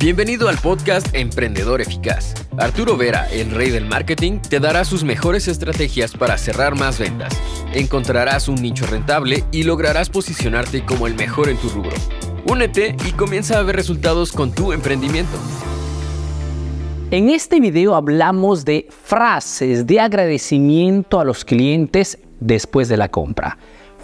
Bienvenido al podcast Emprendedor Eficaz. Arturo Vera, el rey del marketing, te dará sus mejores estrategias para cerrar más ventas. Encontrarás un nicho rentable y lograrás posicionarte como el mejor en tu rubro. Únete y comienza a ver resultados con tu emprendimiento. En este video hablamos de frases de agradecimiento a los clientes después de la compra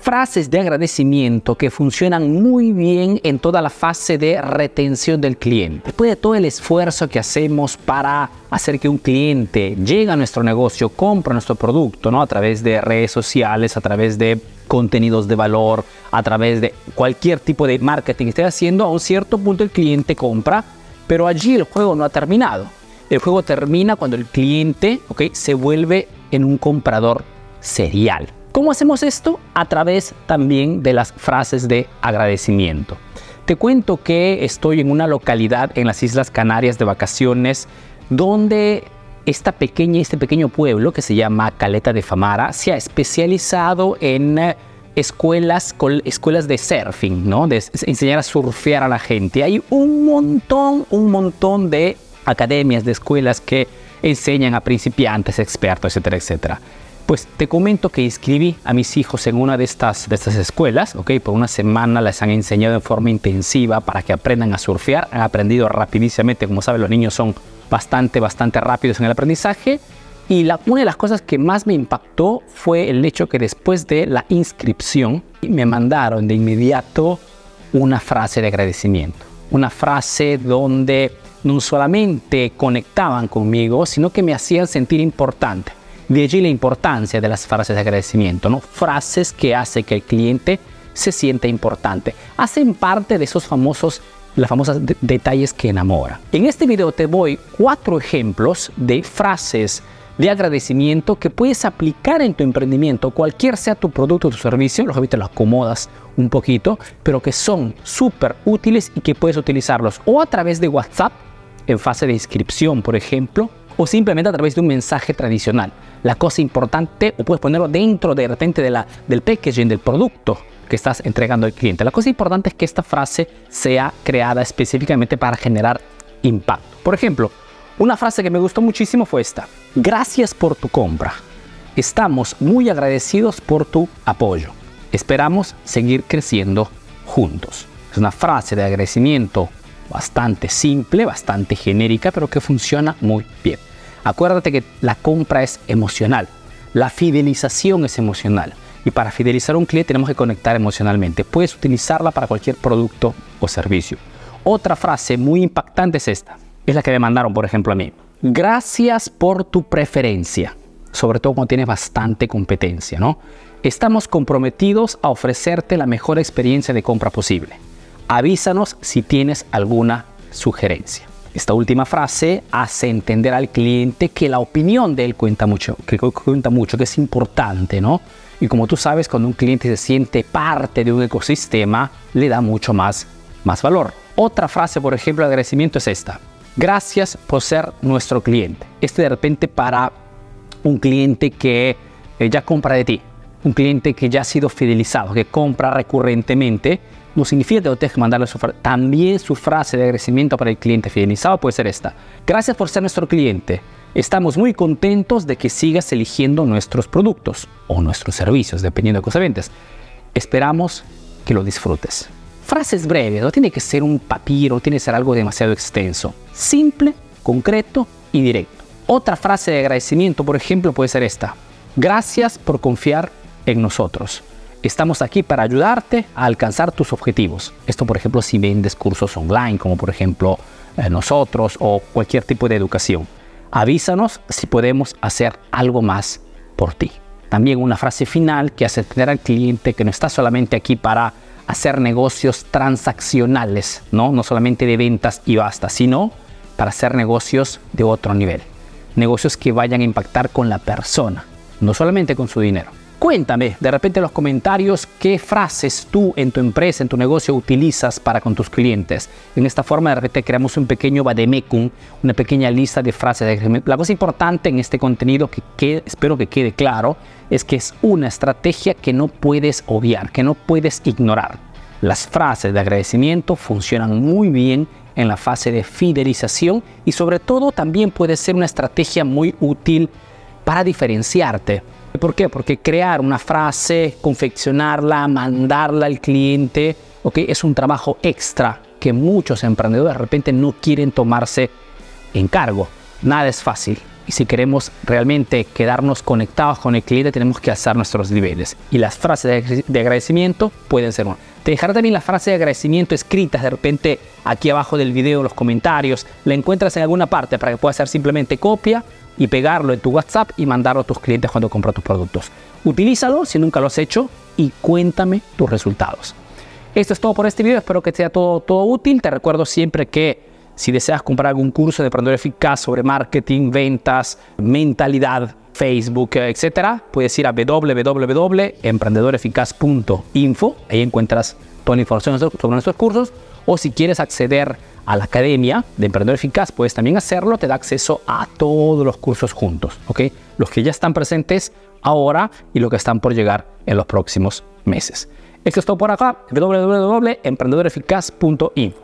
frases de agradecimiento que funcionan muy bien en toda la fase de retención del cliente. Después de todo el esfuerzo que hacemos para hacer que un cliente llegue a nuestro negocio, compre nuestro producto, ¿no? A través de redes sociales, a través de contenidos de valor, a través de cualquier tipo de marketing que esté haciendo, a un cierto punto el cliente compra, pero allí el juego no ha terminado. El juego termina cuando el cliente ¿okay? se vuelve en un comprador serial. ¿Cómo hacemos esto? A través también de las frases de agradecimiento. Te cuento que estoy en una localidad en las Islas Canarias de vacaciones donde esta pequeña, este pequeño pueblo que se llama Caleta de Famara se ha especializado en eh, escuelas, escuelas de surfing, ¿no? De enseñar a surfear a la gente. Hay un montón, un montón de academias, de escuelas que enseñan a principiantes, expertos, etcétera, etcétera. Pues te comento que inscribí a mis hijos en una de estas, de estas escuelas, ¿ok? Por una semana les han enseñado en forma intensiva para que aprendan a surfear. Han aprendido rapidísimamente, como saben, los niños son bastante, bastante rápidos en el aprendizaje. Y una de las cosas que más me impactó fue el hecho que después de la inscripción me mandaron de inmediato una frase de agradecimiento. Una frase donde no solamente conectaban conmigo, sino que me hacían sentir importante. De allí la importancia de las frases de agradecimiento, ¿no? Frases que hacen que el cliente se sienta importante. Hacen parte de esos famosos las famosas detalles que enamoran. En este video te voy cuatro ejemplos de frases de agradecimiento que puedes aplicar en tu emprendimiento, cualquier sea tu producto o tu servicio, lógicamente lo acomodas un poquito, pero que son súper útiles y que puedes utilizarlos o a través de WhatsApp en fase de inscripción, por ejemplo, o simplemente a través de un mensaje tradicional. La cosa importante, o puedes ponerlo dentro de repente de la, del packaging del producto que estás entregando al cliente. La cosa importante es que esta frase sea creada específicamente para generar impacto. Por ejemplo, una frase que me gustó muchísimo fue esta. Gracias por tu compra. Estamos muy agradecidos por tu apoyo. Esperamos seguir creciendo juntos. Es una frase de agradecimiento bastante simple, bastante genérica, pero que funciona muy bien. Acuérdate que la compra es emocional, la fidelización es emocional. Y para fidelizar a un cliente tenemos que conectar emocionalmente. Puedes utilizarla para cualquier producto o servicio. Otra frase muy impactante es esta. Es la que me mandaron, por ejemplo, a mí. Gracias por tu preferencia. Sobre todo cuando tienes bastante competencia, ¿no? Estamos comprometidos a ofrecerte la mejor experiencia de compra posible avísanos si tienes alguna sugerencia. Esta última frase hace entender al cliente que la opinión de él cuenta mucho, que cuenta mucho, que es importante, ¿no? Y como tú sabes, cuando un cliente se siente parte de un ecosistema, le da mucho más, más valor. Otra frase, por ejemplo, de agradecimiento es esta. Gracias por ser nuestro cliente. Este de repente para un cliente que eh, ya compra de ti, un cliente que ya ha sido fidelizado, que compra recurrentemente no significa que tengas que mandarle su frase. También su frase de agradecimiento para el cliente fidelizado puede ser esta. Gracias por ser nuestro cliente. Estamos muy contentos de que sigas eligiendo nuestros productos o nuestros servicios, dependiendo de cosas ventas. Esperamos que lo disfrutes. Frases breves, no tiene que ser un papiro, tiene que ser algo demasiado extenso. Simple, concreto y directo. Otra frase de agradecimiento, por ejemplo, puede ser esta. Gracias por confiar en nosotros. Estamos aquí para ayudarte a alcanzar tus objetivos. Esto, por ejemplo, si vendes cursos online, como por ejemplo eh, nosotros o cualquier tipo de educación. Avísanos si podemos hacer algo más por ti. También una frase final que hace entender al cliente que no está solamente aquí para hacer negocios transaccionales, ¿no? no solamente de ventas y basta, sino para hacer negocios de otro nivel. Negocios que vayan a impactar con la persona, no solamente con su dinero. Cuéntame de repente en los comentarios qué frases tú en tu empresa, en tu negocio utilizas para con tus clientes. En esta forma de repente creamos un pequeño vademecum, una pequeña lista de frases. La cosa importante en este contenido que, espero que quede claro es que es una estrategia que no puedes obviar, que no puedes ignorar. Las frases de agradecimiento funcionan muy bien en la fase de fidelización y sobre todo también puede ser una estrategia muy útil para diferenciarte. ¿Por qué? Porque crear una frase, confeccionarla, mandarla al cliente, ¿okay? es un trabajo extra que muchos emprendedores de repente no quieren tomarse en cargo. Nada es fácil. Y si queremos realmente quedarnos conectados con el cliente, tenemos que hacer nuestros niveles. Y las frases de agradecimiento pueden ser una. Te dejaré también la frase de agradecimiento escritas de repente aquí abajo del video, en los comentarios. La encuentras en alguna parte para que puedas hacer simplemente copia y pegarlo en tu WhatsApp y mandarlo a tus clientes cuando compran tus productos. Utilízalo si nunca lo has hecho y cuéntame tus resultados. Esto es todo por este video, espero que sea todo, todo útil. Te recuerdo siempre que si deseas comprar algún curso de emprendedor eficaz sobre marketing, ventas, mentalidad, Facebook, etcétera, puedes ir a www.emprendedoreficaz.info. Ahí encuentras toda la información sobre nuestros cursos. O si quieres acceder a la academia de Emprendedor Eficaz, puedes también hacerlo. Te da acceso a todos los cursos juntos, ¿ok? Los que ya están presentes ahora y los que están por llegar en los próximos meses. Esto es todo por acá. www.emprendedoreficaz.info.